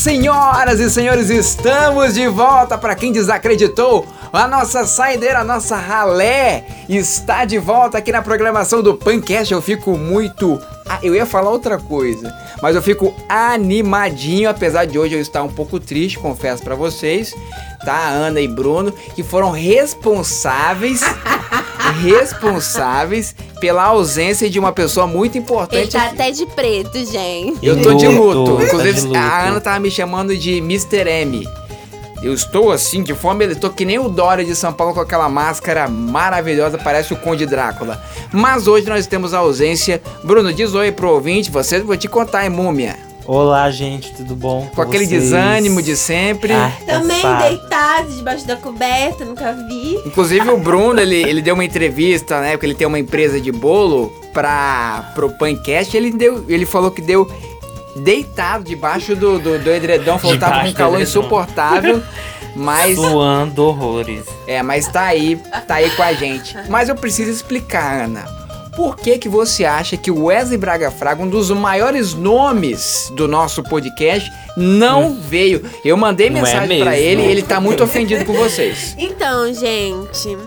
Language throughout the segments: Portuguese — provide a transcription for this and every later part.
Senhoras e senhores, estamos de volta para quem desacreditou. A nossa saideira, a nossa ralé está de volta aqui na programação do Pancast. Eu fico muito. Ah, eu ia falar outra coisa, mas eu fico animadinho, apesar de hoje eu estar um pouco triste, confesso para vocês, tá? Ana e Bruno, que foram responsáveis responsáveis pela ausência de uma pessoa muito importante. Ele tá aqui. até de preto, gente. Eu tô de luto. Tá Inclusive, de luto. a Ana tava me chamando de Mr. M. Eu estou assim, de fome, eu tô que nem o Dória de São Paulo com aquela máscara maravilhosa, parece o Conde Drácula. Mas hoje nós temos a ausência. Bruno, diz oi pro ouvinte, você vou te contar, hein, múmia. Olá, gente, tudo bom? Com aquele vocês? desânimo de sempre. Ah, Também cansado. deitado debaixo da coberta, nunca vi. Inclusive o Bruno, ele, ele deu uma entrevista, né? Porque ele tem uma empresa de bolo pra, pro Pancast. Ele, deu, ele falou que deu deitado debaixo do, do, do edredom, falou que tava com um calor edredom. insuportável. Mas, Suando horrores. é, mas tá aí, tá aí com a gente. Mas eu preciso explicar, Ana. Por que que você acha que o Wesley Braga Fraga, um dos maiores nomes do nosso podcast, não veio? Eu mandei Não é mensagem pra mesmo? ele e ele tá muito ofendido com vocês. Então, gente.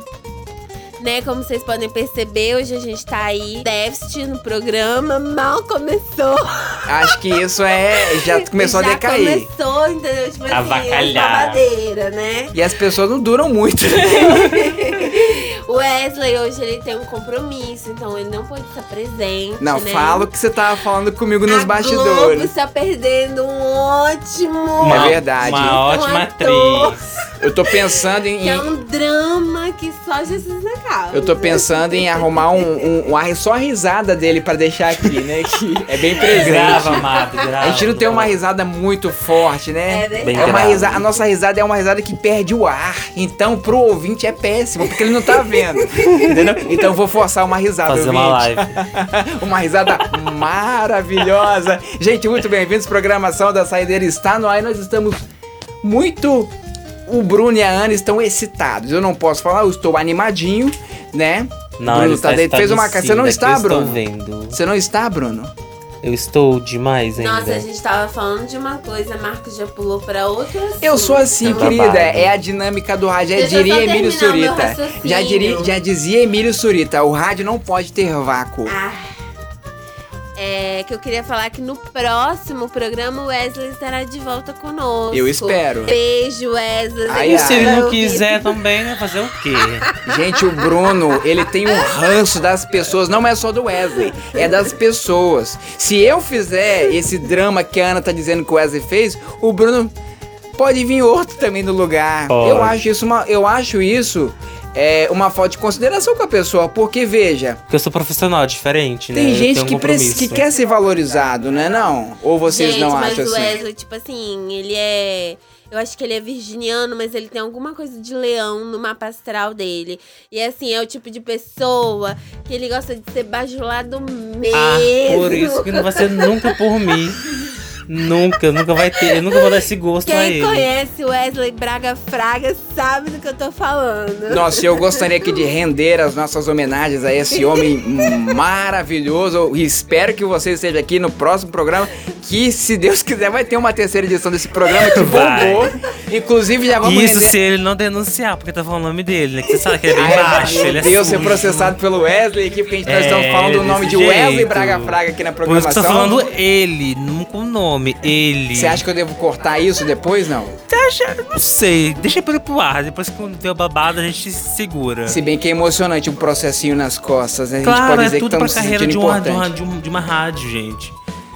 Né, como vocês podem perceber, hoje a gente tá aí, déficit no programa, mal começou. Acho que isso é. Já começou Já a decair. começou, entendeu? Tipo assim, Avacalhar. né? E as pessoas não duram muito. O Wesley hoje ele tem um compromisso, então ele não pode estar presente. Não, né? fala o que você tava falando comigo nos a Globo bastidores. está perdendo um ótimo. É verdade. Uma ótima ator. atriz. Eu tô pensando em. Que é um drama que só Jesus na casa. Eu tô pensando em arrumar um, um, um só a risada dele pra deixar aqui, né? Que é bem presente. Grava, amado, grava. A gente não tem uma risada muito forte, né? É verdade. Bem É uma risada, a nossa risada é uma risada que perde o ar. Então, pro ouvinte é péssimo, porque ele não tá vendo. Entendeu? Então eu vou forçar uma risada. Fazer uma ouvinte. live. Uma risada maravilhosa. Gente, muito bem-vindos. Programação da Saideira está no ar e nós estamos muito. O Bruno e a Ana estão excitados. Eu não posso falar, eu estou animadinho, né? Não, Bruno tá está dentro. Fez uma cara. Você não está, estou Bruno? vendo. Você não está, Bruno? Eu estou demais ainda. Nossa, a gente tava falando de uma coisa, Marcos já pulou pra outra. Eu sou assim, Tá querida. babado. É a dinâmica do rádio. Já eu diria Emílio Surita. Já, diria, já dizia Emílio Surita. O rádio não pode ter vácuo. Ah. É que eu queria falar que no próximo programa o Wesley estará de volta conosco. Eu espero. Beijo, Wesley. E se ele não quiser também, vai fazer o quê? Gente, o Bruno, ele tem um ranço das pessoas, não é só do Wesley, é das pessoas. Se eu fizer esse drama que a Ana tá dizendo que o Wesley fez, o Bruno pode vir outro também no lugar. Pode. Eu acho isso uma, eu acho isso é uma falta de consideração com a pessoa, porque veja, Porque eu sou profissional, diferente, né? tem Eu gente tenho um que, que quer ser valorizado, né não? Ou vocês Gente, não mas acham o assim? Wesley, tipo assim, ele é. Eu acho que ele é virginiano, mas ele tem alguma coisa de leão no mapa astral dele. E assim, é o tipo de pessoa que ele gosta de ser bajulado mesmo. Ah, por isso que não vai ser nunca por mim. Nunca, nunca vai ter. Eu nunca vou dar esse gosto a Quem ele. conhece o Wesley Braga Fraga sabe do que eu tô falando. Nossa, eu gostaria aqui de render as nossas homenagens a esse homem maravilhoso. E espero que você esteja aqui no próximo programa. Que, se Deus quiser, vai ter uma terceira edição desse programa que bombou. Inclusive, já vamos Isso render... se ele não denunciar, porque tá falando o nome dele, né? Que você sabe que ele é bem Ai, baixo, meu ele é Deus, ser sujo. processado pelo Wesley aqui, porque a gente nós É, estamos falando o nome de desse Wesley jeito. Braga Fraga aqui na Por isso que programação. eu tô falando ele, não com o nome, ele. Você acha que eu devo cortar isso depois? Não. Acha? Não sei, deixa ele pro ar, depois que der o babado a gente se segura. Se bem que é emocionante um processinho nas costas, né? A gente Claro, pode é dizer que tudo pra estamos se carreira de uma, de, uma, de, um- de uma rádio, gente.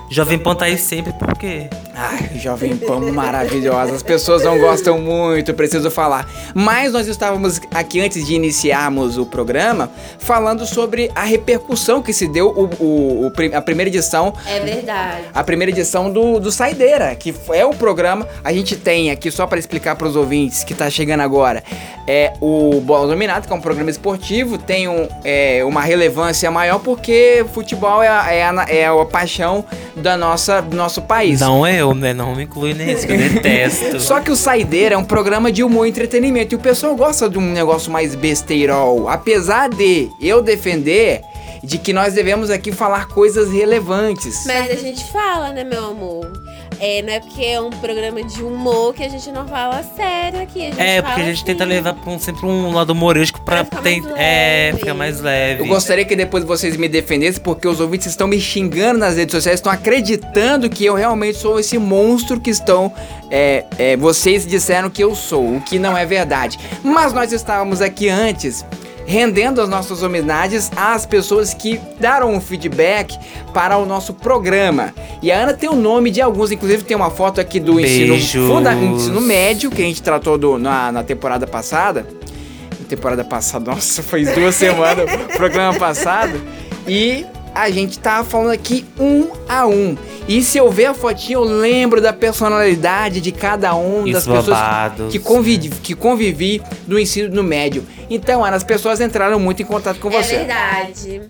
Jovem Pan tá aí sempre, por quê? Ai, Jovem Pan maravilhosa. As pessoas não gostam muito, preciso falar. Mas nós estávamos aqui antes de iniciarmos o programa falando sobre a repercussão que se deu o, o- o a primeira edição. É verdade. A primeira edição do, do Saideira, que é o programa. A gente tem aqui, só para explicar para os ouvintes que tá chegando agora, é o Bola Dominado, que é um programa esportivo, tem um, é, uma relevância maior porque futebol é a, é a, é a paixão da nossa, do nosso país. Não eu, né? Não me inclui nisso, que eu detesto. Só que o Saideira é um programa de humor e entretenimento. E o pessoal gosta de um negócio mais besteirol. Apesar de eu defender de que nós devemos aqui falar coisas relevantes. Mas a gente fala, né, meu amor? É, não é porque é um programa de humor que a gente não fala sério aqui. A gente É, fala porque a gente tenta assim. levar pra um, sempre um lado humorístico pra, Pra ficar ten- mais é, leve. ficar mais leve. Eu gostaria que depois vocês me defendessem, porque os ouvintes estão me xingando nas redes sociais, estão acreditando que eu realmente sou esse monstro que estão. é, é, vocês disseram que eu sou, o que não é verdade. Mas nós estávamos aqui antes. Rendendo as nossas homenagens às pessoas que deram um feedback para o nosso programa. E a Ana tem o nome de alguns, inclusive tem uma foto aqui do ensino, funda- ensino médio, que a gente tratou do- na, na temporada passada temporada passada, nossa, faz duas semanas programa passado. E a gente tá falando aqui um a um. E se eu ver a fotinha, eu lembro da personalidade de cada um das pessoas babados. que, convivi, que convivi no ensino no médio. Então, Ana, as pessoas entraram muito em contato com É você. verdade.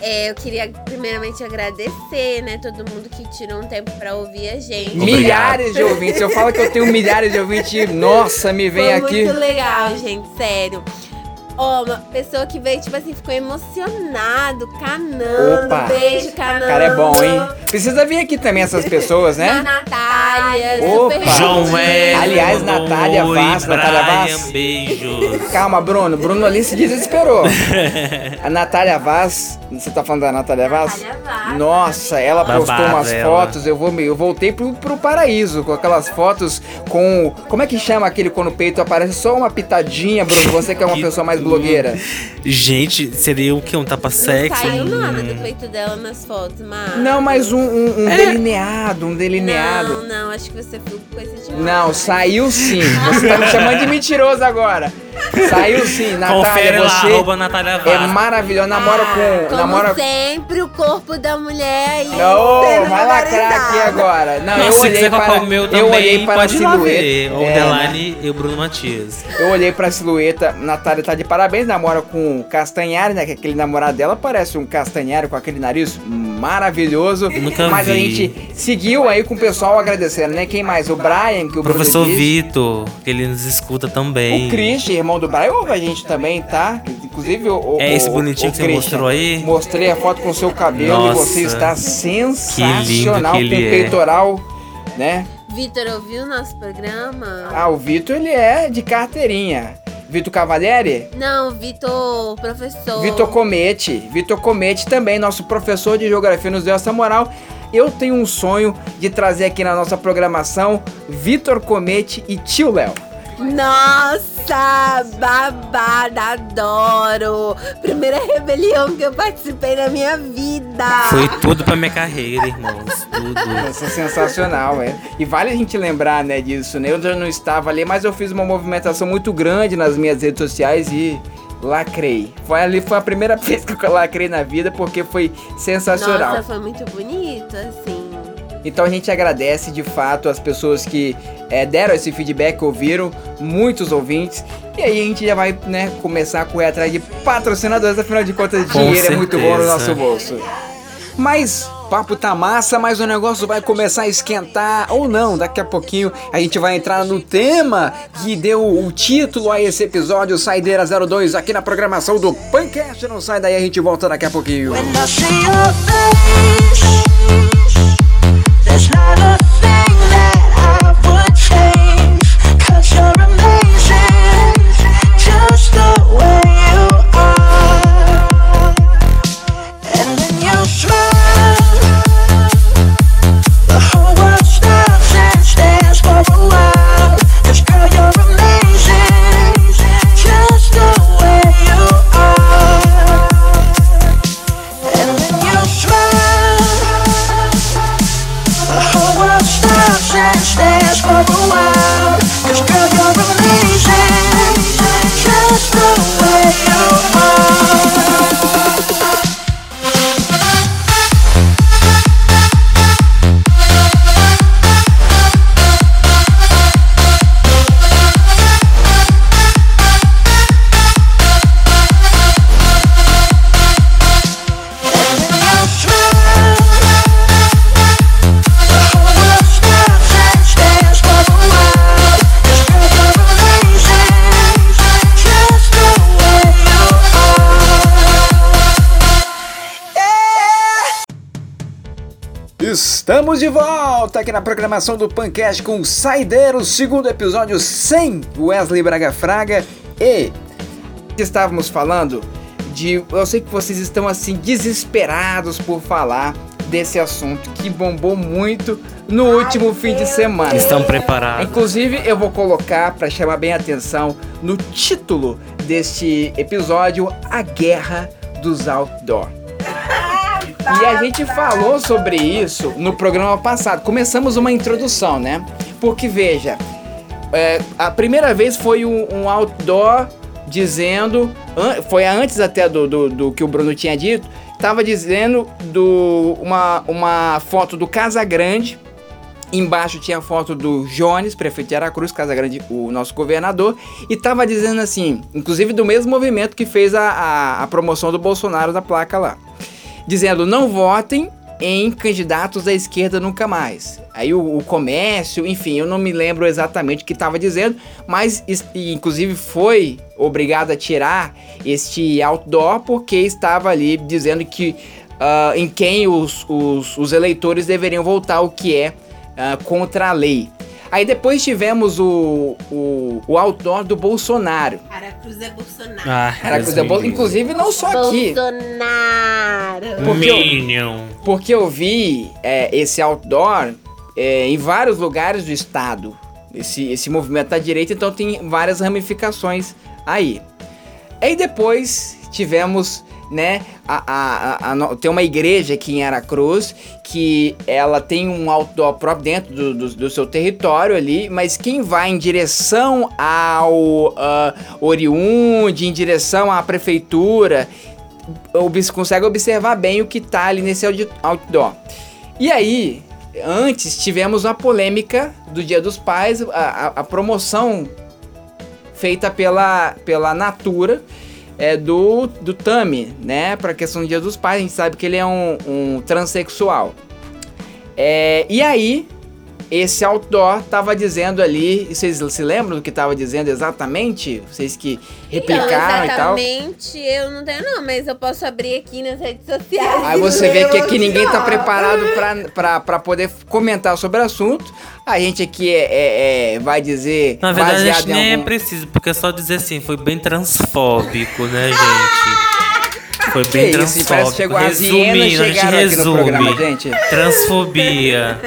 É, eu queria primeiramente agradecer, né, todo mundo que tirou um tempo pra ouvir a gente. Obrigado. Milhares de ouvintes. Eu falo que eu tenho milhares de ouvintes. Nossa, me vem Foi aqui. muito legal, gente, sério. Ó, uma pessoa que veio, tipo assim, ficou emocionado, canando. Opa. Beijo, canando. Cara, é bom, hein? Precisa vir aqui também essas pessoas, A né? Natália, Opa. super João. Wellington. Aliás, Natália Oi, Vaz, Natália Vaz. beijos. Calma, Bruno. Bruno ali se desesperou. A Natália Vaz, você tá falando da Natália Vaz? Natália Vaz. Nossa, ela Babado postou umas ela. fotos, eu, vou, eu voltei pro, pro paraíso com aquelas fotos com. Como é que chama aquele quando o peito aparece só uma pitadinha, Bruno? Você que é uma pessoa mais. Blogueira. Gente, seria o que? Um tapa Não sexo? saiu Hum. nada do peito dela nas fotos, mas. Não, mas um, um- um delineado, um delineado. Não, não, acho que você viu coisa demais. Não, saiu sim. Você tá me chamando de mentiroso agora. Saiu sim, Natália, Confere lá, você arroba Natália é maravilhosa. Namora com. Ah, Como namora sempre, o corpo da mulher aí. Não, vai lacrar aqui agora. Não, eu se olhei quiser para o meu eu também, olhei para a pode ver. silhueta. O É, Delane e o Bruno Matias. eu olhei pra silhueta, Natália tá de parabéns, namora com o Castanhari, né? Que aquele namorado dela parece um Castanhari com aquele nariz maravilhoso. Nunca Mas a vi. gente seguiu aí com o pessoal agradecendo, né? Quem mais? O Brian, que o O professor. Vitor, que ele nos escuta também. O Christian, irmão do Brian, ouve a gente também, tá? Inclusive o. o- É esse o- bonitinho o que você mostrou aí? Mostrei a foto com o seu cabelo Nossa, e você está sensacional que ele com é. peitoral, né? Vitor, ouviu o nosso programa? Ah, o Vitor ele é de carteirinha. Vitor Cavalieri? Não, Vitor, professor. Vitor Comete. Vitor Comete também, nosso professor de geografia, nos deu essa moral. Eu tenho um sonho de trazer aqui na nossa programação Vitor Comete e Tio Léo. Nossa, babada, adoro. Primeira rebelião que eu participei na minha vida. Foi tudo pra minha carreira, irmãos. Tudo. Isso é sensacional, é. E vale a gente lembrar, né, disso, né? Eu já não estava ali, mas eu fiz uma movimentação muito grande nas minhas redes sociais e lacrei. Foi ali, foi a primeira vez que eu lacrei na vida, porque foi sensacional. Nossa, foi muito bonito, assim. Então a gente agradece de fato as pessoas que é, deram esse feedback, ouviram, muitos ouvintes. E aí a gente já vai, né, começar a correr atrás de patrocinadores, afinal de contas, Com dinheiro é muito bom no certeza. nosso bolso. Mas papo tá massa, mas o negócio vai começar a esquentar ou não. Daqui a pouquinho a gente vai entrar no tema que deu o título a esse episódio Saideira 02 aqui na programação do Pancast. Não sai daí, a gente volta daqui a pouquinho. When there's not a Estamos de volta aqui na programação do Pancast com o Saideiro, segundo episódio sem Wesley Braga Fraga e estávamos falando de, eu sei que vocês estão assim desesperados por falar desse assunto que bombou muito no último fim de semana. Estão preparados. Inclusive, eu vou colocar para chamar bem a atenção no título deste episódio A Guerra dos Outdoor. E a gente falou sobre isso no programa passado. Começamos uma introdução, né? Porque veja, é, a primeira vez foi um, um outdoor dizendo, an- foi antes até do, do, do que o Bruno tinha dito, tava dizendo do uma, uma foto do Casa Grande. Embaixo tinha a foto do Jones, prefeito de Aracruz, Casa Grande, o nosso governador, e tava dizendo assim, inclusive do mesmo movimento que fez a, a, a promoção do Bolsonaro da placa lá dizendo não votem em candidatos da esquerda nunca mais. Aí o, o comércio, enfim, eu não me lembro exatamente o que estava dizendo, mas inclusive foi obrigado a tirar este outdoor porque estava ali dizendo que ah, em quem os, os, os eleitores deveriam votar, o que é ah, contra a lei. Aí depois tivemos o, o, o outdoor do Bolsonaro. Aracruz é Bolsonaro. Ah, Era coisa boa, inclusive não só aqui. Bolsonaro. Porque eu- Minion. Porque eu vi é, esse outdoor é, em vários lugares do estado. Esse, esse movimento da direita, então tem várias ramificações aí. Aí depois tivemos, né, a, a- a- tem uma igreja aqui em Aracruz que ela tem um outdoor próprio dentro do, do- do seu território ali, mas quem vai em direção ao oriunde, em direção à prefeitura, consegue observar bem o que tá ali nesse outdoor. E aí, antes tivemos uma polêmica do Dia dos Pais, a, a- a promoção feita pela, pela Natura é, do, do Tami, né? Pra questão do Dia dos Pais, a gente sabe que ele é um, um transexual. É, e aí, esse outdoor tava dizendo ali, vocês se lembram do que tava dizendo exatamente? Vocês que replicaram não, e tal? exatamente eu não tenho não, mas eu posso abrir aqui nas redes sociais. Aí você vê que aqui ninguém tá preparado pra, pra, pra poder comentar sobre o assunto. A gente aqui é, é- é- vai dizer Na verdade, a gente em nem é algum... preciso, porque é só dizer assim, foi bem transfóbico, né, gente? Foi bem Que isso, parece que transfóbico. chegou Resumindo, a gente no programa, resume. gente. Transfobia.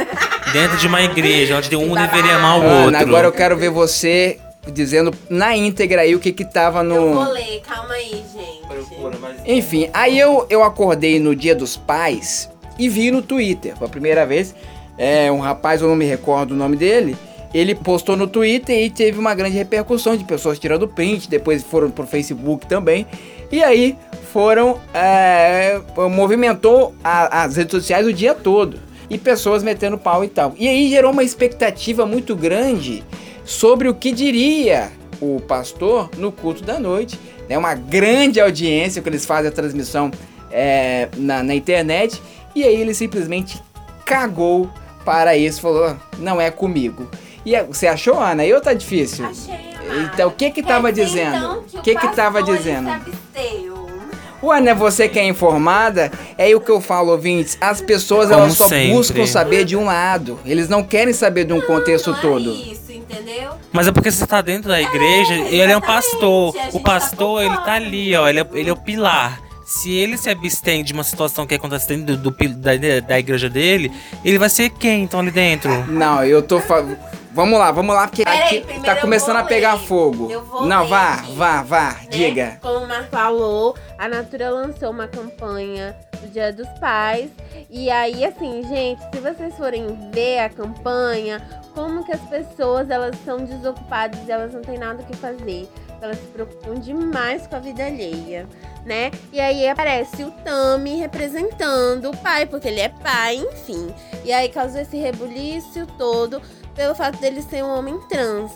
Dentro de uma igreja, onde um deveria amar o Ana, outro. agora eu quero ver você dizendo na íntegra aí o que que tava Eu vou no... ler, calma aí, gente. Enfim, aí eu, eu acordei no dia dos pais e vi no Twitter, pela primeira vez, é, um rapaz, eu não me recordo o nome dele, ele postou no Twitter e teve uma grande repercussão de pessoas tirando print, depois foram pro Facebook também, e aí foram, é, movimentou a- as redes sociais o dia todo, e pessoas metendo pau e tal. E aí gerou uma expectativa muito grande sobre o que diria o pastor no culto da noite. É uma grande audiência que eles fazem a transmissão é, na, na internet. E aí ele simplesmente cagou para isso, falou: não é comigo. E você achou, Ana? Eu tá difícil. Achei, amada. Então, o que que Quer tava dizer, dizendo? então, O que que tava dizendo? Ué, né? Você que é informada, é aí o que eu falo, ouvintes. As pessoas Como elas só sempre. buscam saber de um lado. Eles não querem saber de um contexto não todo. É isso, entendeu? Mas é porque você tá dentro da igreja e ele é um pastor. O pastor, tá ele tá ali, ó. Ele é, ele é o pilar. Se ele se abstém de uma situação que acontece dentro do, do- da, da igreja dele, ele vai ser quem então ali dentro? Não, eu tô. Fa... Vamos lá, vamos lá, porque Peraí, aqui tá começando a pegar ler. fogo. Eu vou Não, ler vá, vá, vá, né? diga. Como o Marco falou, a Natura lançou uma campanha do Dia dos Pais. E aí, assim, gente, se vocês forem ver a campanha, como que as pessoas elas são desocupadas e elas não têm nada o que fazer. Elas se preocupam demais com a vida alheia, né? E aí aparece o Tami representando o pai, porque ele é pai, enfim. E aí causou esse rebuliço todo pelo fato dele ser um homem trans.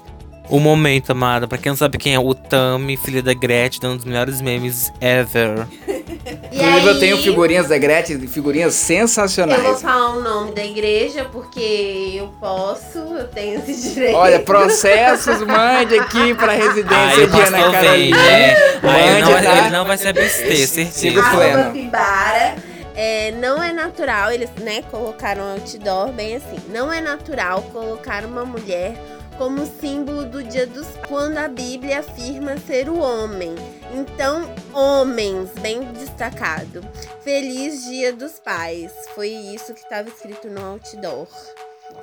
O momento, amada. Pra quem não sabe quem é o Tami, filha da Gretchen, um dos melhores memes ever. Inclusive, eu tenho figurinhas da Gretchen, figurinhas Eu vou sensacionais. falar o nome da igreja porque eu posso, eu tenho esse direito. Olha, processos, mande aqui pra residência o de Ana Carolina. né? Aí não, tá? ele não vai se abster, Siga o certeza. pleno. Arroba Pibara. É, não é natural, eles né, colocaram outdoor bem assim. Não é natural colocar uma mulher como símbolo do dia dos quando a Bíblia afirma ser o homem. Então, homens, bem destacado. Feliz Dia dos Pais. Foi isso que estava escrito no outdoor.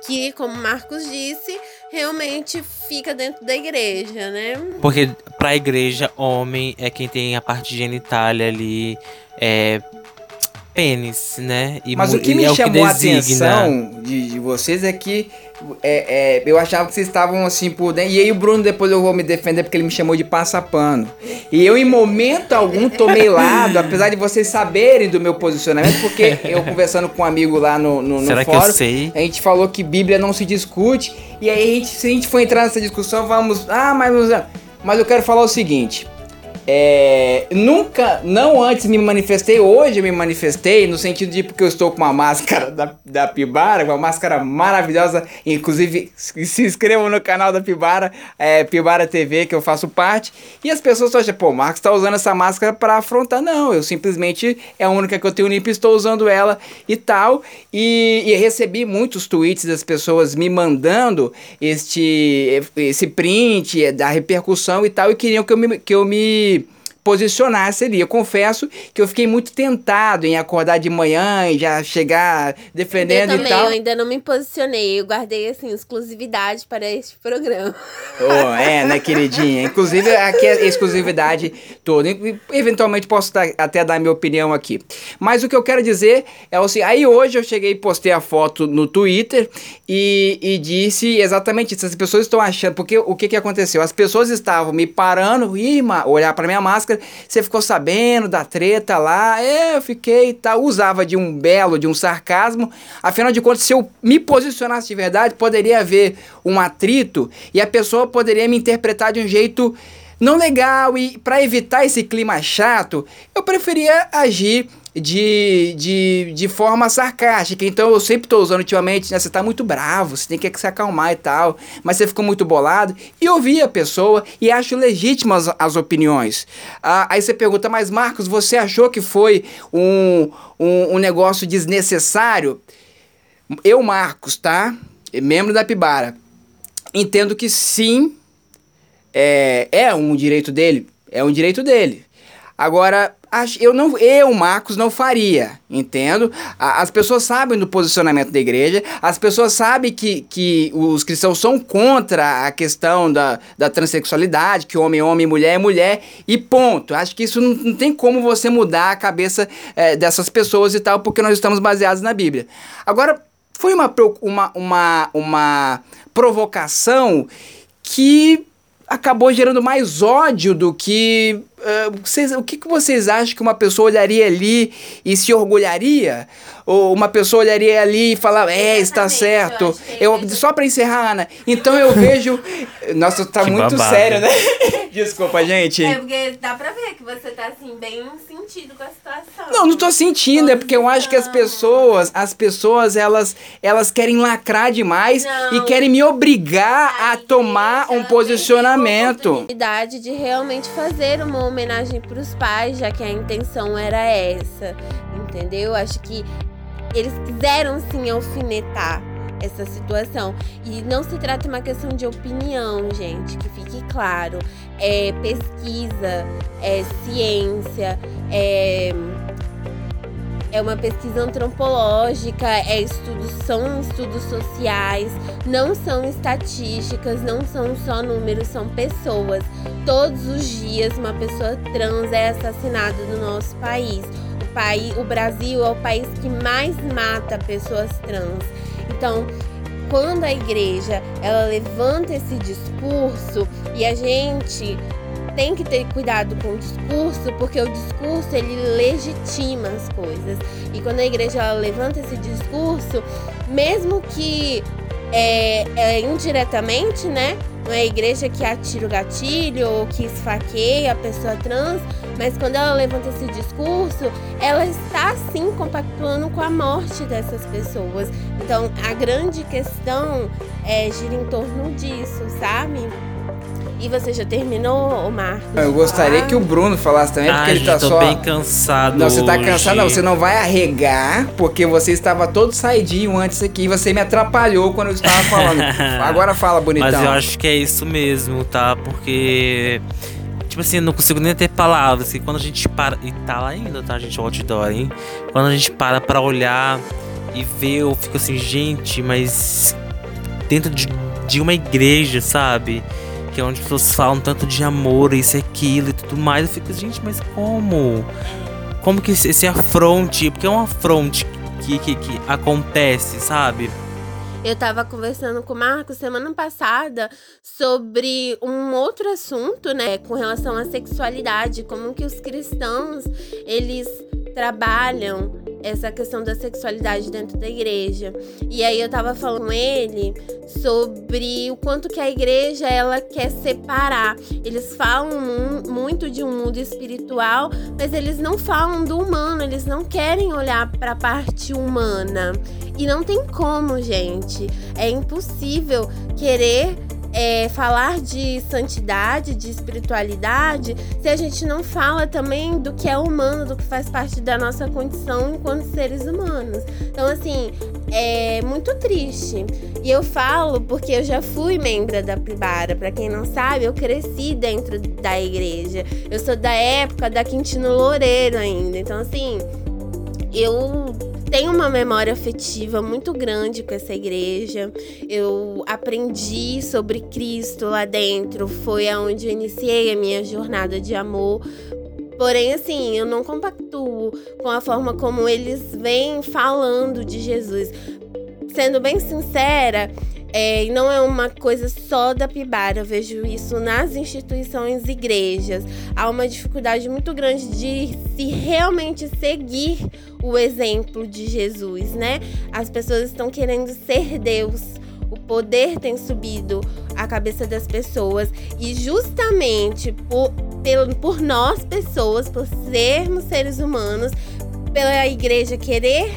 Que, como Marcos disse, realmente fica dentro da igreja, né? Porque pra igreja, homem é quem tem a parte genitália ali, é. Pênis, né? E Mas o que me é chamou a designa. atenção de, de vocês é que é, é, eu achava que vocês estavam assim por dentro. E aí o Bruno depois eu vou me defender porque ele me chamou de passapano. E eu em momento algum tomei lado, apesar de vocês saberem do meu posicionamento, porque eu conversando com um amigo lá no, no, no Será que fórum, eu sei? a gente falou que Bíblia não se discute. E aí, a gente, se a gente for entrar nessa discussão, vamos. Ah, mas. Mas eu quero falar o seguinte. É, nunca, não antes me manifestei, hoje eu me manifestei, no sentido de porque eu estou com uma máscara da, da Pibara, uma máscara maravilhosa. Inclusive, se inscrevam no canal da Pibara, é, Pibara TV, que eu faço parte. E as pessoas acham, pô, o Marcos tá usando essa máscara para afrontar. Não, eu simplesmente é a única que eu tenho limpa e estou usando ela e tal. E, e recebi muitos tweets das pessoas me mandando este esse print da repercussão e tal, e queriam que eu me, que eu me posicionasse ali. Eu confesso que eu fiquei muito tentado em acordar de manhã e já chegar defendendo eu e também, tal. eu ainda não me posicionei. Eu guardei, assim, exclusividade para este programa. Oh, é, né, queridinha? Inclusive, aqui é exclusividade toda. E, Eventualmente posso dar- até dar minha opinião aqui. Mas o que eu quero dizer é seguinte: aí hoje eu cheguei e postei a foto no Twitter e, e disse exatamente isso. As pessoas estão achando, porque o que, que aconteceu? As pessoas estavam me parando, ma- olhar pra minha máscara, você ficou sabendo da treta lá? É, eu fiquei e tal. Usava de um belo, de um sarcasmo. Afinal de contas, se eu me posicionasse de verdade, poderia haver um atrito e a pessoa poderia me interpretar de um jeito não legal. E para evitar esse clima chato, eu preferia agir de, de, de forma sarcástica. Então eu sempre tô usando ultimamente, né? Você tá muito bravo, você tem que se acalmar e tal. Mas você ficou muito bolado. E ouvir a pessoa e acho legítimas as opiniões. Ah, aí você pergunta, mas Marcos, você achou que foi um, um, um negócio desnecessário? Eu, Marcos, tá? Membro da Pibara. Entendo que sim, é, é um direito dele. É um direito dele. Agora, eu não, eu, Marcos, não faria, entendo? As pessoas sabem do posicionamento da igreja, as pessoas sabem que, que os cristãos são contra a questão da, da transexualidade, que homem é homem, mulher é mulher, e ponto. Acho que isso não, não tem como você mudar a cabeça eh, dessas pessoas e tal, porque nós estamos baseados na Bíblia. Agora, foi uma, uma, uma, uma provocação que acabou gerando mais ódio do que. Eh, vocês, o que, que vocês acham que uma pessoa olharia ali e se orgulharia? Ou uma pessoa olharia ali e falar, é, está certo. eu que Eu, é- só pra encerrar, Ana. Então eu vejo. Nossa, tá Que muito babado. sério, né? Desculpa, gente. É, porque dá pra ver que você tá, assim, bem sentido com a situação. Não, não tô sentindo, é porque eu acho que as pessoas, as pessoas, elas, elas querem lacrar demais Não. e querem me obrigar a, A tomar um posicionamento. oportunidade de realmente fazer uma homenagem pros pais, já que a intenção era essa, entendeu? Acho que eles quiseram sim alfinetar essa situação. E não se trata uma questão de opinião, gente, que fique claro. É pesquisa, é ciência, é é uma pesquisa antropológica, é estudos, são estudos sociais, não são estatísticas, não são só números, são pessoas. Todos os dias uma pessoa trans é assassinada no nosso país. O, país, o Brasil é o país que mais mata pessoas trans. Então, quando a igreja ela levanta esse discurso e a gente tem que ter cuidado com o discurso, porque o discurso ele legitima as coisas. E quando a igreja levanta esse discurso, mesmo que é, é indiretamente, né? Não é a igreja que atira o gatilho ou que esfaqueia a pessoa trans, mas quando ela levanta esse discurso, ela está sim compactuando com a morte dessas pessoas. Então a grande questão é gira em torno disso, sabe? E você já terminou, Marcos? Eu gostaria que o Bruno falasse também, porque Ai, ele tá gente, tô só. bem cansado Não, você tá hoje. cansado, não. Você não vai arregar, porque você estava todo saidinho antes aqui e você me atrapalhou quando eu estava falando. Agora fala, bonitão. Mas eu acho que é isso mesmo, tá? Porque. Tipo assim, eu não consigo nem ter palavras. E quando a gente para. E tá lá ainda, tá, gente? O outdoor, hein? Quando a gente para pra olhar e ver, eu fico assim, gente, mas. Dentro de, de uma igreja, sabe? Que é onde as pessoas falam tanto de amor, isso e aquilo e tudo mais. Eu fico, gente, mas como? Como que esse, afronte? Porque é um afronte que, que, que acontece, sabe? Eu tava conversando com o Marcos semana passada sobre um outro assunto, né, com relação à sexualidade, como que os cristãos, eles trabalham essa questão da sexualidade dentro da igreja. E aí eu tava falando com ele sobre o quanto que a igreja ela quer separar. Eles falam mu- muito de um mundo espiritual, mas eles não falam do humano, eles não querem olhar para a parte humana. E não tem como, gente. É impossível querer é, falar de santidade, de espiritualidade, se a gente não fala também do que é humano, do que faz parte da nossa condição enquanto seres humanos. Então, assim, é muito triste. E eu falo porque eu já fui membro da Pibara. Pra quem não sabe, eu cresci dentro da igreja. Eu sou da época da Quintino Loureiro ainda. Então, assim, eu tenho uma memória afetiva muito grande com essa igreja. Eu aprendi sobre Cristo lá dentro. Foi aonde eu iniciei a minha jornada de amor. Porém, assim, eu não compactuo com a forma como eles vêm falando de Jesus. Sendo bem sincera, é, não é uma coisa só da Pibara, eu vejo isso nas instituições igrejas. Há uma dificuldade muito grande de se realmente seguir o exemplo de Jesus, né? As pessoas estão querendo ser Deus. O poder tem subido a cabeça das pessoas e justamente por, por nós pessoas, por sermos seres humanos, pela igreja querer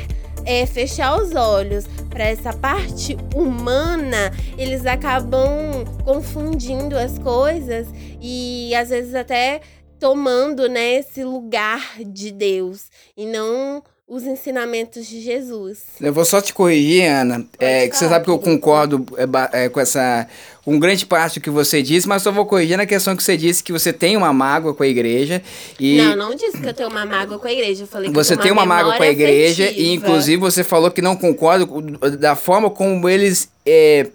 é, fechar os olhos para essa parte humana, eles acabam confundindo as coisas e às vezes até tomando né, esse lugar de Deus e não os ensinamentos de Jesus. Eu vou só te corrigir, Ana. É, que você sabe que eu concordo é, é, com essa. Com grande parte do que você disse, mas só vou corrigir na questão que você disse que você tem uma mágoa com a igreja. E Não, não disse que eu tenho uma mágoa com a igreja. Eu falei que você eu tem tenho uma mágoa com a igreja afetiva. e inclusive você falou que não concorda da forma como eles é,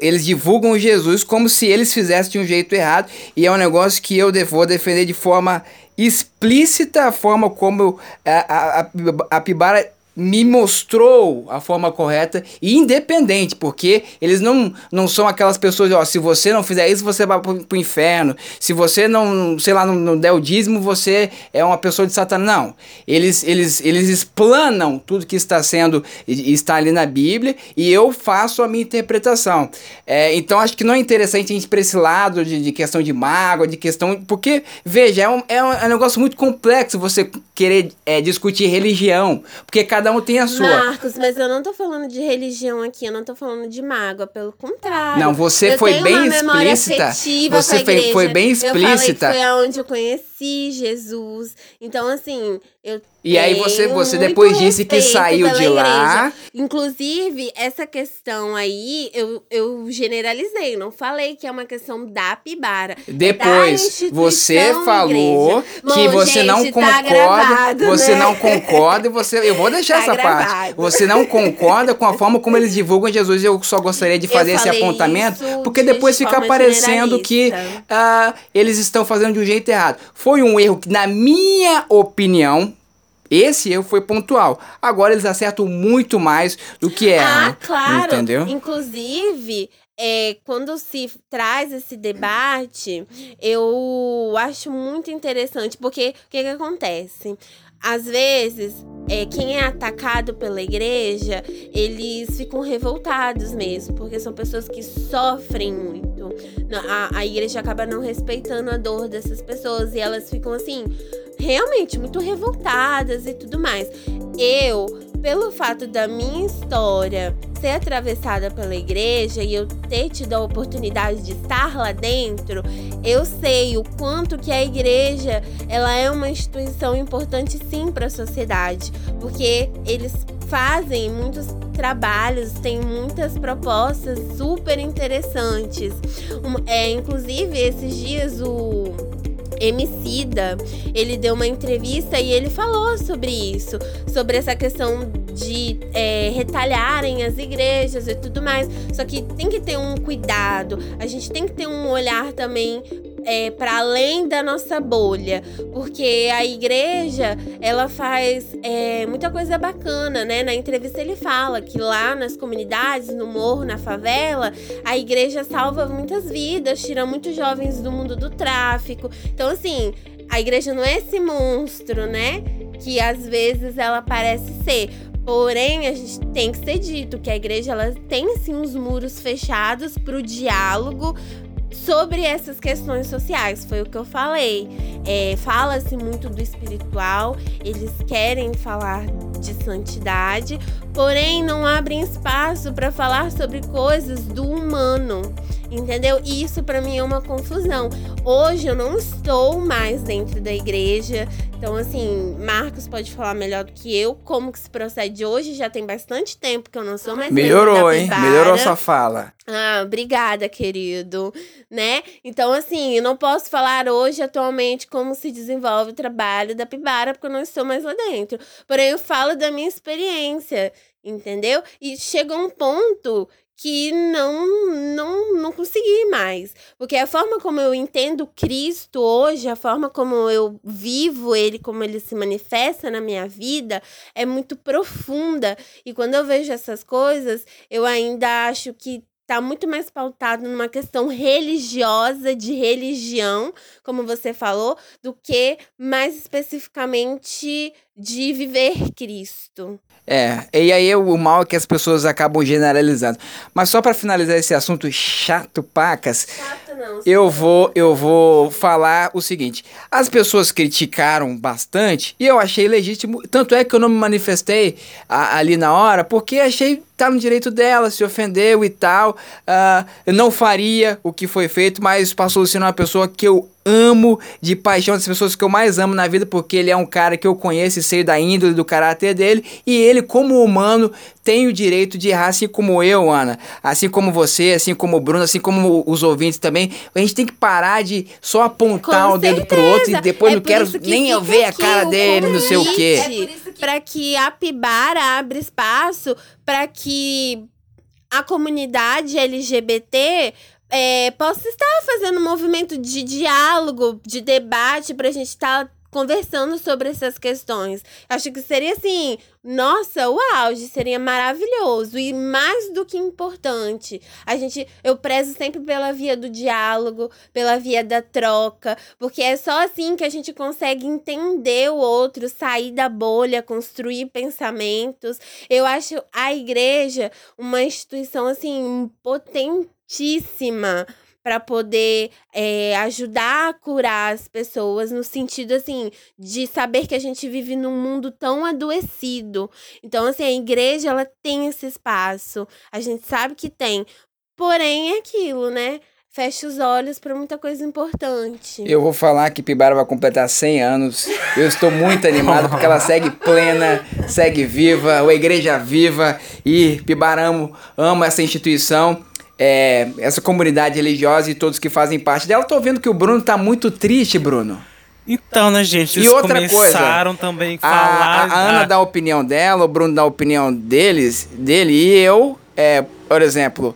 eles divulgam Jesus como se eles fizessem de um jeito errado e é um negócio que eu vou defender de forma explícita a forma como a, a, a, a Pibara me mostrou a forma correta e independente, porque eles não, não são aquelas pessoas, ó, se você não fizer isso, você vai pro, pro inferno. Se você não, sei lá, não, não der o dízimo, você é uma pessoa de Satanás. Não. Eles, eles, eles explanam tudo que está sendo, está ali na Bíblia e eu faço a minha interpretação. É, então acho que não é interessante a gente ir para esse lado de, de questão de mágoa, de questão. Porque, veja, é um, é um, é um negócio muito complexo você querer é, discutir religião, porque cada um tem a sua. Marcos, mas eu não tô falando de religião aqui, eu não tô falando de mágoa, pelo contrário. Não, você Eu foi bem explícita. Você foi- foi bem Eu falei que explícita. foi aonde eu conheci Jesus. Então, assim, eu E aí você- você depois disse que saiu de lá. igreja. Inclusive, essa questão aí, eu, eu generalizei. Não falei que é uma questão da Pibara. é Depois você falou igreja. que Bom, você não gente, tá concorda, gravado, você né? não concorda e você, eu vou deixar Tá essa parte. gravado. Você não concorda com a forma como eles divulgam Jesus. Eu só gostaria de fazer esse apontamento, porque de depois fica parecendo que ah, eles estão fazendo de um jeito errado. Foi um erro que, na minha opinião, esse erro foi pontual. Agora eles acertam muito mais do que erram. Ah, claro. Entendeu? Inclusive, é, quando se traz esse debate, eu acho muito interessante, porque o que, que acontece? Às vezes, é, quem é atacado pela igreja, eles ficam revoltados mesmo, porque são pessoas que sofrem muito. A, a igreja acaba não respeitando a dor dessas pessoas e elas ficam assim, realmente muito revoltadas e tudo mais. Eu, pelo fato da minha história ser atravessada pela igreja e eu ter tido a oportunidade de estar lá dentro, eu sei o quanto que a igreja ela é uma instituição importante sim para a sociedade, porque eles fazem muitos trabalhos, têm muitas propostas super interessantes. Um, é, inclusive, esses dias o Emicida, ele deu uma entrevista e ele falou sobre isso, sobre essa questão de é, retalharem as igrejas e tudo mais. Só que tem que ter um cuidado, a gente tem que ter um olhar também é, para além da nossa bolha, porque a igreja ela faz é, muita coisa bacana, né? Na entrevista ele fala que lá nas comunidades, no morro, na favela, a igreja salva muitas vidas, tira muitos jovens do mundo do tráfico. Então assim, a igreja não é esse monstro, né? Que às vezes ela parece ser. Porém, a gente tem que ser dito que a igreja ela tem sim os muros fechados para o diálogo, sobre essas questões sociais. Foi o que eu falei. É, Fala-se muito do espiritual, eles querem falar de santidade, porém não abrem espaço para falar sobre coisas do humano. Entendeu? E isso para mim é uma confusão. Hoje eu não estou mais dentro da igreja. Então, assim, Marcos pode falar melhor do que eu como que se procede hoje. Já tem bastante tempo que eu não sou mais Melhorou, da hein? Melhorou sua fala. Ah, obrigada, querido. Né? Então, assim, eu não posso falar hoje, atualmente, como se desenvolve o trabalho da Pibara, porque eu não estou mais lá dentro. Porém, eu falo da minha experiência, entendeu? E chega um ponto que não, não, não consegui mais. Porque a forma como eu entendo Cristo hoje, a forma como eu vivo ele, como ele se manifesta na minha vida, é muito profunda. E quando eu vejo essas coisas, eu ainda acho que tá muito mais pautado numa questão religiosa, de religião, como você falou, do que mais especificamente de viver Cristo. É, e aí o mal é que as pessoas acabam generalizando. Mas só pra finalizar esse assunto chato, pacas, Chato não. eu vou, eu vou falar o seguinte: as pessoas criticaram bastante e eu achei legítimo. Tanto é que eu não me manifestei a- ali na hora, porque achei tá no direito dela, se ofendeu e tal. Eu não faria o que foi feito, mas passou a ser uma pessoa que eu amo de paixão, das pessoas que eu mais amo na vida, porque ele é um cara que eu conheço e sei da índole, do caráter dele, e ele, como humano, tem o direito de errar, assim como eu, Ana, assim como você, assim como o Bruno, assim como os ouvintes também. A gente tem que parar de só apontar Com o dedo pro outro e certeza. depois É não quero que nem eu ver a cara dele, não sei o quê. convite Para que a Pibara abra espaço para que a comunidade LGBT é, possa estar fazendo um movimento de diálogo, de debate, para a gente estar conversando sobre essas questões. Acho que seria assim, nossa, o auge seria maravilhoso e mais do que importante. A gente, eu prezo sempre pela via do diálogo, pela via da troca, porque é só assim que a gente consegue entender o outro, sair da bolha, construir pensamentos. Eu acho a igreja uma instituição assim potentíssima para poder é, ajudar a curar as pessoas no sentido assim de saber que a gente vive num mundo tão adoecido. Então assim, a igreja ela tem esse espaço. A gente sabe que tem. Porém é aquilo, né? Fecha os olhos para muita coisa importante. Eu vou falar que Pibara vai completar 100 anos. Eu estou muito animado porque ela segue plena, segue viva, a igreja viva e Pibara amo, ama essa instituição. É, essa comunidade religiosa e todos que fazem parte dela. Tô vendo que o Bruno tá muito triste, Bruno. Então, né, gente? E Vocês outra coisa, começaram também a A, falar. a- a Ana ah, dá a opinião dela, o Bruno dá a opinião deles, dele e eu, é, por exemplo,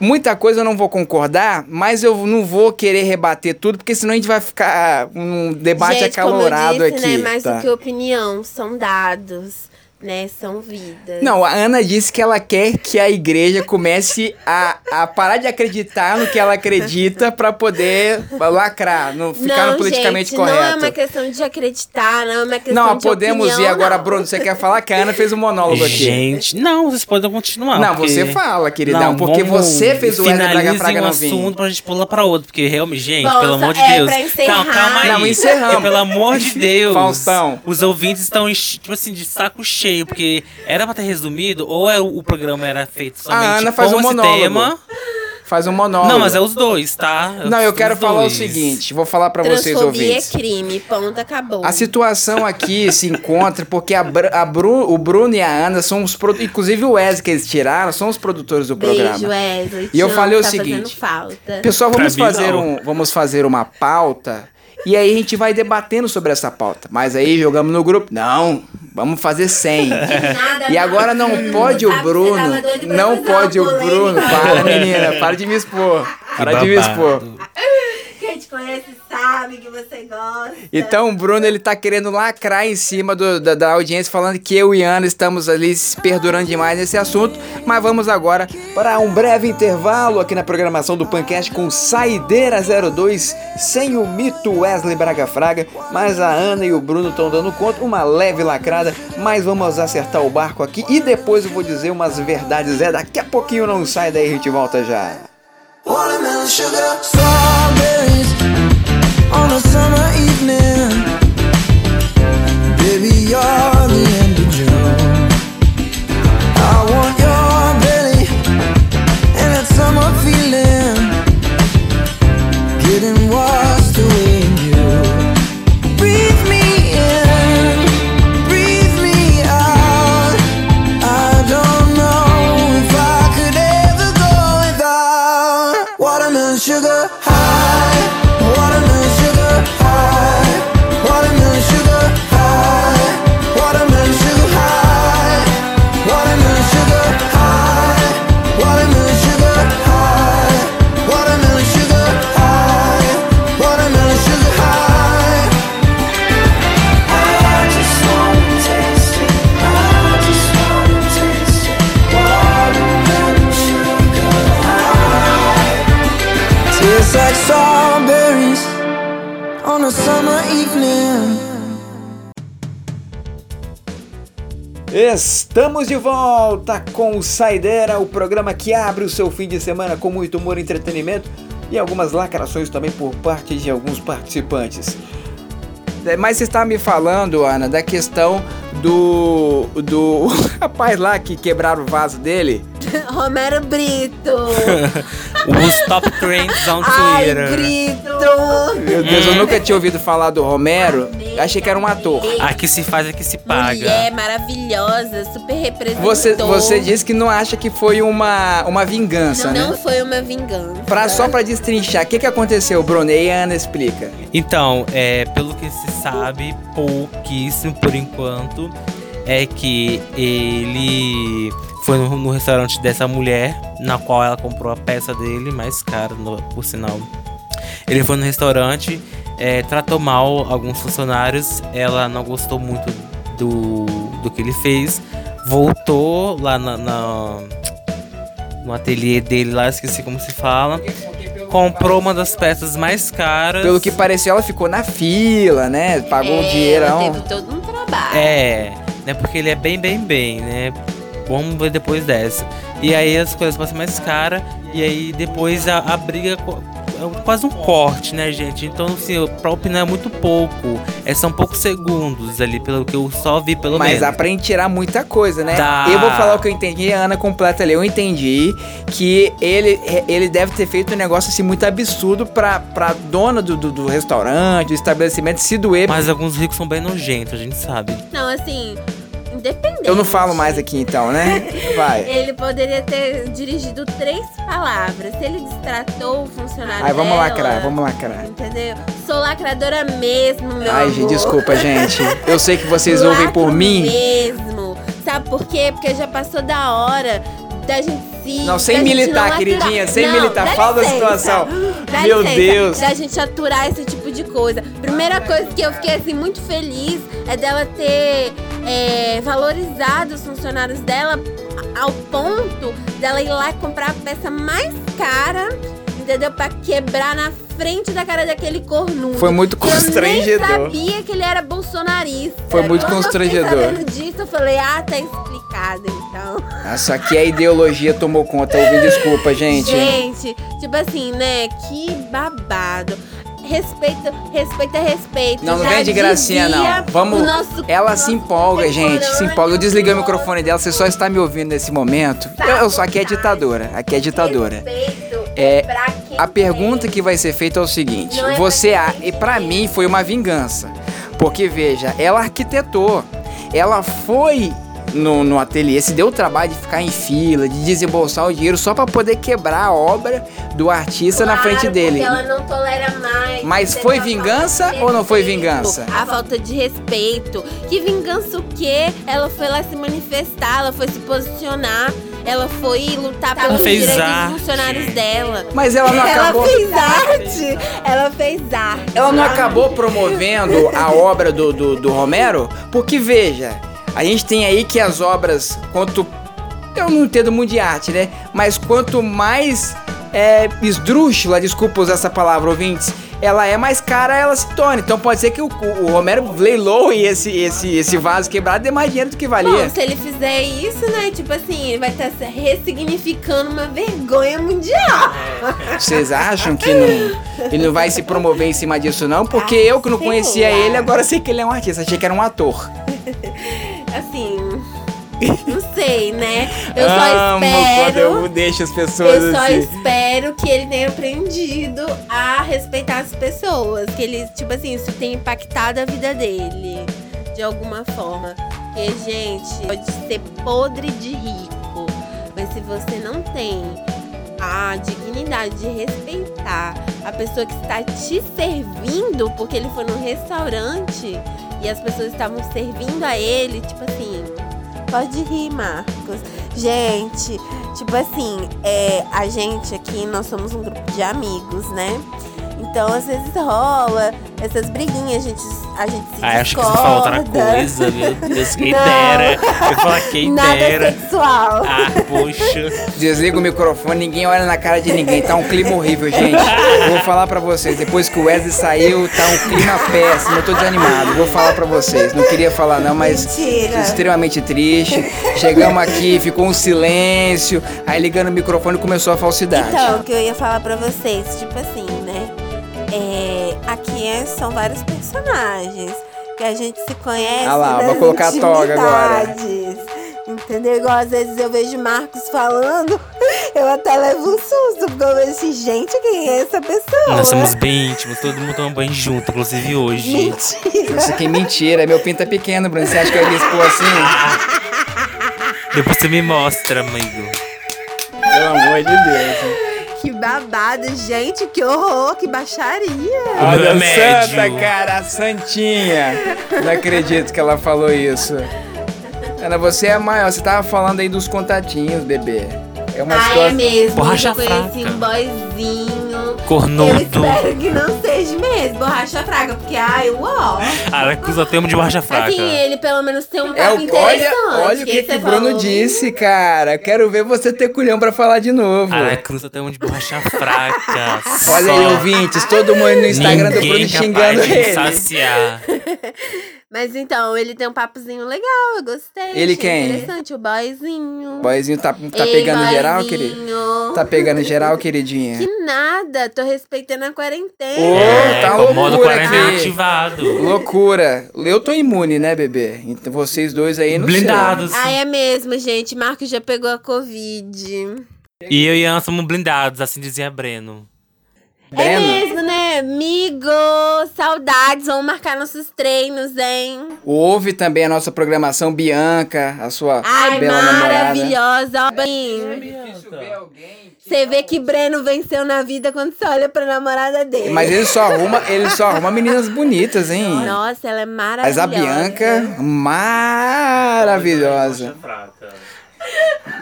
muita coisa eu não vou concordar, mas eu não vou querer rebater tudo, porque senão a gente vai ficar um debate Gente, acalorado como eu disse, aqui. né? Mais tá? do que opinião, são dados, né? São vidas. Não, a Ana disse que ela quer que a igreja comece a, a parar de acreditar no que ela acredita pra poder lacrar, não ficar no politicamente gente, correto. Não é uma questão de acreditar, não é uma questão Não, de podemos opinião, ir agora, não. Bruno. Você quer falar que a Ana fez um monólogo aqui? Gente, não, vocês podem continuar. Não, porque- você fala, queridão, porque vamos- você fez o Wesley Braga Fraga um não vir. assunto pra gente pular pra outro, porque realmente, gente, Bom, pelo amor de é, Deus. pra encerrar- Calma, calma aí. Não, encerramos. Porque, pelo amor de Deus. Faustão. Os ouvintes estão, tipo assim, de saco cheio porque era pra ter resumido, ou é o, programa era feito somente Ana faz com um esse monólogo. tema. Faz um monólogo. Não, mas é os dois, tá? É Não, eu quero falar dois. o seguinte, vou falar pra vocês Transfobia ouvintes. é crime, ponto, acabou. A situação aqui se encontra porque a, Br- a Bru- o Bruno e a Ana são os produ- inclusive o Wesley que eles tiraram, são os produtores do Beijo, programa. Wesley. E eu falei amo, o tá seguinte. Pessoal, vamos Pra fazer, um, vamos fazer uma pauta e aí a gente vai debatendo sobre essa pauta. Mas aí jogamos no grupo. Não, vamos fazer 100. Nada E agora não mais. pode o Bruno. Não pode o Bruno. Para, menina. Para de me expor. Para de me expor. Sabe que você gosta. Então o Bruno ele tá querendo lacrar em cima do- da, da audiência, falando que eu e Ana estamos ali se perdurando demais nesse assunto. Mas vamos agora para um breve intervalo aqui na programação do Pancast com Saideira 02, sem o mito Wesley Braga Fraga. Mas a Ana e o Bruno estão dando conta, uma leve lacrada. Mas vamos acertar o barco aqui e depois eu vou dizer umas verdades. É, daqui a pouquinho não sai daí, a gente volta já. Watermelon sugar, strawberries on a summer evening. Baby, you're the end of June. I want your belly and that summer feeling. Getting washed Estamos de volta com o Saideira, o programa que abre o seu fim de semana com muito humor e entretenimento e algumas lacrações também por parte de alguns participantes. É, Mas você está me falando, Ana, da questão do. do rapaz lá que quebraram o vaso dele. Romero Brito. Os top trends on Ai, Twitter. Brito. Meu Deus, eu nunca tinha ouvido falar do Romero. Achei que era um ator. Aqui se faz, aqui se paga. Mulher maravilhosa, super representou. Você, você disse que não acha que foi uma, uma vingança, Não, né? não foi uma vingança. Pra, só pra destrinchar, o que, que aconteceu, Bruno? E a Ana explica. Então, é, pelo que se sabe, pouquíssimo por enquanto, é que ele foi no, no restaurante dessa mulher, na qual ela comprou a peça dele, mais cara, no- por sinal. Ele foi no restaurante, é, tratou mal alguns funcionários, ela não gostou muito do, do que ele fez, voltou lá na, na- no ateliê dele, lá esqueci como se fala, comprou uma das peças mais caras. Pelo que pareceu, ela ficou na fila, né? Pagou o É, dinheirão. ela teve todo um trabalho. É, né? Porque ele é bem, bem, bem, né? Vamos ver depois dessa. E aí as coisas passam mais cara. E aí depois a, a briga é quase um corte, né, gente? Então, assim, pra opinar é muito pouco. É, são poucos segundos ali, pelo que eu só vi, pelo Mas menos. dá pra gente tirar muita coisa, né? Dá. Eu vou falar o que eu entendi, a Ana completa ali. Eu entendi que ele, ele deve ter feito um negócio assim muito absurdo pra, pra dona do, do, do restaurante, do estabelecimento se doer. Mas alguns ricos são bem nojentos, a gente sabe. Não, assim, independente. Eu não falo mais aqui então, né? Vai. Ele poderia ter dirigido três palavras. Se ele destratou o funcionário Ai, vamos dela, lacrar, vamos lacrar. Entendeu? Sou lacradora mesmo, meu Ai, amor. gente, desculpa, gente. Eu sei que vocês ouvem por mim. mesmo. Sabe por quê? Porque já passou da hora da gente se. Não, sem militar, não queridinha, sem Não, militar. Fala da situação. Dá Meu licença, Deus. Da gente aturar esse tipo de coisa. Primeira coisa que eu fiquei assim muito feliz é dela ter é, valorizado os funcionários dela ao ponto dela ir lá e comprar a peça mais cara. Entendeu? Pra quebrar na frente da cara daquele cornudo. Foi muito Que Eu constrangedor. nem sabia que ele era bolsonarista. Foi muito Quando constrangedor. Eu sabendo disso, eu falei, ah, tá explicado então. Só que a ideologia tomou conta. Ouvi, desculpa, gente. Gente, tipo assim, né? Que babado. Respeito, respeito é respeito. Não, não vem de gracinha, não. Vamos. nosso- ela nosso se empolga, gente. Se empolga. Eu desliguei o microfone dela, você só está me ouvindo nesse momento. Eu, eu só aqui é ditadora. Aqui é ditadora. Respeito É, pra quem A pergunta que vai ser feita é o seguinte: é você, pra e tem. mim foi uma vingança, porque veja, ela arquitetou, ela foi no, no ateliê, se deu o trabalho de ficar em fila, de desembolsar o dinheiro só pra poder quebrar a obra do artista na Claro, frente dele. porque ela não tolera mais. Mas foi tá vingança ou não foi vingança? A falta de respeito. Que vingança o quê? Ela foi lá se manifestar, ela foi se posicionar, ela foi lutar pelos fez direitos arte. dos funcionários dela. Mas ela não Ela acabou. fez arte. Ela fez arte. Ela não acabou promovendo a obra do, do, do Romero? Porque veja, a gente tem aí que as obras, quanto. Eu não entendo muito de arte, né? Mas quanto mais é, esdrúxula, desculpa usar essa palavra, ouvintes, ela é mais cara, ela se torna. Então pode ser que o, o Romero leiloe esse, esse, esse vaso quebrado dê mais dinheiro do que valia. Bom, se ele fizer isso, né? Tipo assim, ele vai estar se ressignificando uma vergonha mundial. Vocês acham que não, ele não vai se promover em cima disso, não? Porque eu que não conhecia lá. ele, agora sei que ele é um artista, achei que era um ator. Assim. Não sei, né? Eu só Amo quando espero. eu deixo as pessoas Eu só assim. espero que ele tenha aprendido a respeitar as pessoas. Que ele, tipo assim, isso tenha impactado a vida dele. De alguma forma. Porque, gente, pode ser podre de rico. Mas se você não tem a dignidade de respeitar a pessoa que está te servindo, porque ele foi num restaurante e as pessoas estavam servindo a ele, tipo assim. Pode rir, Marcos. Gente, tipo assim, é, a gente aqui, nós somos um grupo de amigos, né? Então, às vezes rola essas briguinhas, a gente, a gente se Ah, acho que você falou outra coisa, meu Deus, quem Não. dera. Eu falar quem Nada dera. sexual. Ah, poxa. Desliga o microfone, ninguém olha na cara de ninguém. Tá um clima horrível, gente. Vou falar pra vocês, depois que o Wesley saiu, tá um clima péssimo. Eu tô desanimado. Vou falar pra vocês. Não queria falar não, mas Mentira. extremamente triste. Chegamos aqui, ficou um silêncio. Aí ligando o microfone começou a falsidade. Então, o que eu ia falar pra vocês, tipo assim, aqui é- são vários personagens que a gente se conhece. Ah lá, nas vou colocar a toga agora. Entendeu? Igual às vezes eu vejo Marcos falando, eu até levo um susto, porque eu vejo assim, gente, quem é essa pessoa? Nós somos bem íntimos, todo mundo toma banho junto, inclusive hoje. Mentira. Isso aqui é mentira. Meu pinto é pequeno, Bruno. Você acha que eu ia expor assim? Depois você me mostra, amigo. Pelo amor de Deus. Que babado, gente, que horror, que baixaria. Olha, santa, cara, a santinha. Não acredito que ela falou isso. Ana, você é maior. Você tava falando aí dos contatinhos, bebê. É uma Ah, é mesmo. Borracha eu conheci fraca. um boyzinho. Eu Cornudo. espero que não seja mesmo, borracha fraca, porque ai, uau. Ah, acusa termo de borracha fraca. Assim, ele pelo menos tem um É papo o, interessante. olha, olha o que, que o Bruno falou. disse, cara. Quero ver você ter culhão pra falar de novo. Ah, cruza termo de borracha fraca. Olha aí, ouvintes, todo mundo no Instagram do Ninguém Bruno xingando de ele. saciar. Mas então, ele tem um papozinho legal, eu gostei. Ele quem? Interessante, o boyzinho. O boyzinho tá, tá Ei, pegando geral, boyzinho. querido? Tá pegando geral, queridinha? Que nada, tô respeitando a quarentena. Ô, É, tá o modo quarentena aqui. ativado. Loucura. Eu tô imune, né, bebê? Então vocês dois aí não sei. Blindados. Ah, é mesmo, gente. Marcos já pegou a Covid. E eu e Ana somos blindados, assim dizia Breno. É mesmo, né? Amigo, saudades. Vamos marcar nossos treinos, hein? Ouve também a nossa programação Bianca, a sua Ai, bela namorada. maravilhosa. Ó, bem. Você vê que Breno venceu na vida quando você olha pra namorada dele. Mas ele só arruma, ele só arruma meninas bonitas, hein? Nossa, ela é Mas maravilhosa. a Bianca, maravilhosa.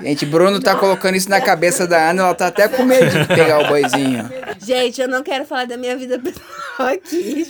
Gente, Bruno tá colocando isso na cabeça da Ana, ela tá até com medo de pegar o boizinho. Gente, eu não quero falar da minha vida pessoal aqui.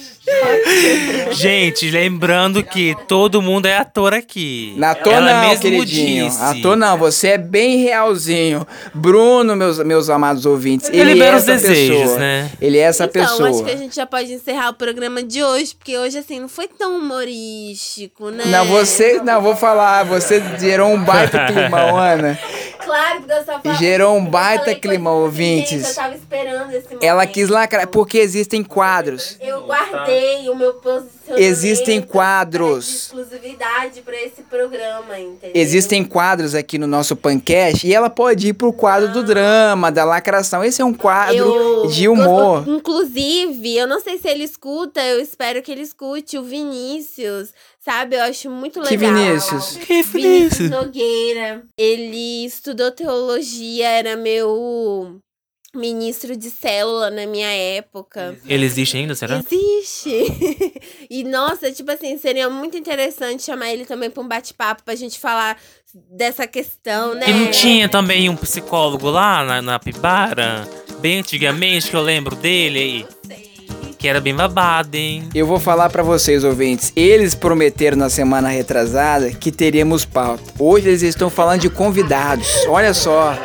Gente, lembrando que todo mundo é ator aqui. Na ator Ela não, mesmo queridinho. disse. Ator não, você é bem realzinho. Bruno, meus, meus amados ouvintes, Ele ele, é essa desejos, pessoa. né? Ele é essa então, pessoa. acho que a gente já pode encerrar o programa de hoje, porque hoje, assim, não foi tão humorístico, né? Não, você, não, vou falar, você gerou um baita climão, Ana. Claro, porque eu só falo. Gerou um baita assim, ouvintes. gente, Eu tava esperando esse momento. Ela quis lacrar, porque existem quadros. Eu guardei o meu posicionamento. Existem quadros. De exclusividade pra esse programa, entendeu? Existem quadros aqui no nosso pancast e ela pode ir pro quadro do drama, da lacração. Esse é um quadro Eu- de humor. eu- inclusive, eu não sei se ele escuta, eu espero que ele escute o Vinícius, sabe? Eu acho muito legal. Que Vinícius? Que Vinícius Nogueira. Ele estudou teologia, era meu ministro de célula na minha época. Ele existe ainda, será? Existe! e nossa, tipo assim, seria muito interessante chamar ele também pra um bate-papo pra gente falar dessa questão, né? E não tinha também um psicólogo lá na, na Pibara? Bem antigamente, que eu lembro dele aí. Que era bem babado, hein? Eu vou falar pra vocês, ouvintes. Eles prometeram na semana retrasada que teríamos pauta. Hoje eles estão falando de convidados. Olha só.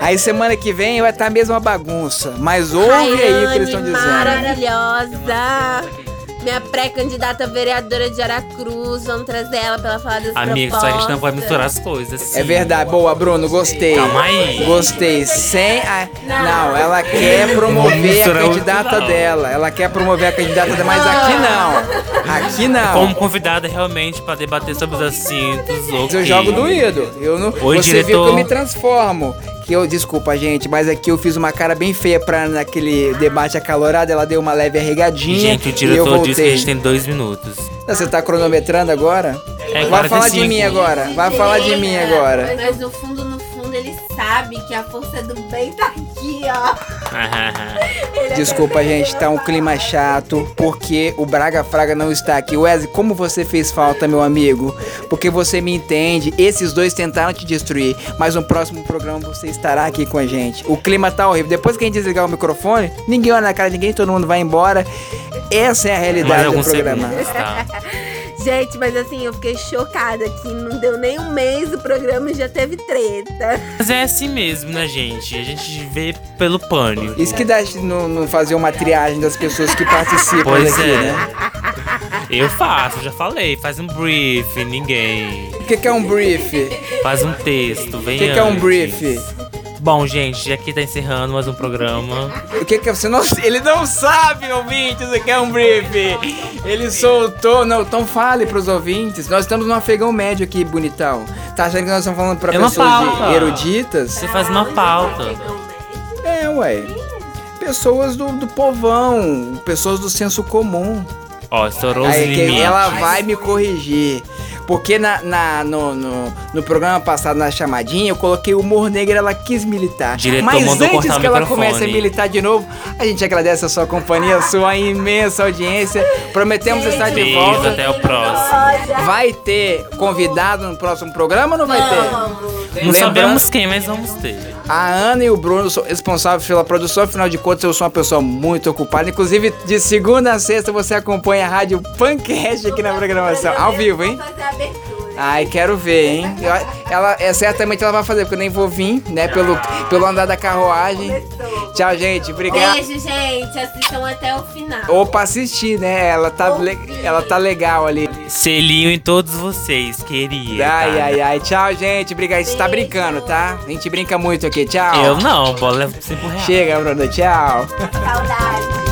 Aí semana que vem vai estar a mesma bagunça. Mas ouve aí o que eles estão dizendo. maravilhosa! Minha pré-candidata vereadora de Aracruz, vamos trazer ela pra ela falar das Amigo, só a gente não pode propostas. misturar as coisas. É assim. verdade. Boa, Bruno. Gostei. Calma aí. Gostei. Sem a... Não. Não, ela quer promover a candidata não. dela. Ela quer promover a candidata dela, mas aqui não. Aqui não. Como convidada realmente pra debater sobre os assuntos. Eu ok. jogo doído. Eu não, Oi, você viu diretor. que eu me transformo. Que eu, desculpa, gente, mas aqui eu fiz uma cara bem feia pra naquele debate acalorado. Ela deu uma leve arregadinha. Gente, o e eu diretor disse que a gente tem dois minutos. Você tá cronometrando agora? É, Vai falar de 45. mim agora. Vai falar de mim agora. Mas no fundo, no fundo, ele sabe que a força do bem tá aqui, ó. Desculpa, gente, tá um clima chato porque o Braga Fraga não está aqui. Wesley, como você fez falta, meu amigo? Porque você me entende. Esses dois tentaram te destruir, mas no próximo programa você estará aqui com a gente. O clima tá horrível. Depois que a gente desligar o microfone, ninguém olha na cara de ninguém, todo mundo vai embora. Essa é a realidade do programa. tá? Gente, mas assim, eu fiquei chocada que não deu nem um mês o programa e já teve treta. Mas é assim mesmo, né, gente? A gente vê pelo pânico. Isso que dá de não, não fazer uma triagem das pessoas que participam Pois daqui, é. né? Eu faço, já falei. Faz um brief, ninguém. O que, que é um brief? Faz um texto, O vem que, que é um brief? Bom, gente, aqui tá encerrando mais um programa. O que que é? Você não. Ele não sabe, ouvintes, o que é um brief. Ele soltou. Não, então fale pros ouvintes. Nós estamos no afegão médio aqui, bonitão. Tá achando que nós estamos falando pra É pessoas eruditas? Você faz uma pauta. É, ué. Pessoas do, do povão, pessoas do senso comum. Ó, estourou os Aí que limites. ela vai me corrigir. Porque na, na- no, no, no programa passado, na chamadinha, eu coloquei o humor negro ela quis militar. Diretor Mas mandou antes cortar o que ela microfone. comece a militar de novo, a gente agradece a sua companhia, a sua imensa audiência. Prometemos estar de Beijo, volta. até o próximo. Vai ter convidado no próximo programa ou não vai ter? Não Lembrando- sabemos quem, mas vamos ter. A Ana e o Bruno são responsáveis pela produção, afinal de contas eu sou uma pessoa muito ocupada. Inclusive, de segunda a sexta você acompanha a rádio Pancast aqui na programação. Ao vivo, hein? Fazer a abertura. Ai, quero ver, hein? Eu- Ela, é, certamente ela vai fazer, porque eu nem vou vir, né? Pelo, pelo andar da carruagem. Tchau, gente. Obrigado. Beijo, gente. Assistam até o final. Ou pra assistir, né? Ela tá, le- ela tá legal ali. Selinho em todos vocês, queria. Ai, tá? ai, ai. Tchau, gente. Obrigado. Você tá brincando, tá? A gente brinca muito aqui. Tchau. Eu não, bola leva 5 reais. Chega, Bruno. Tchau. Saudade.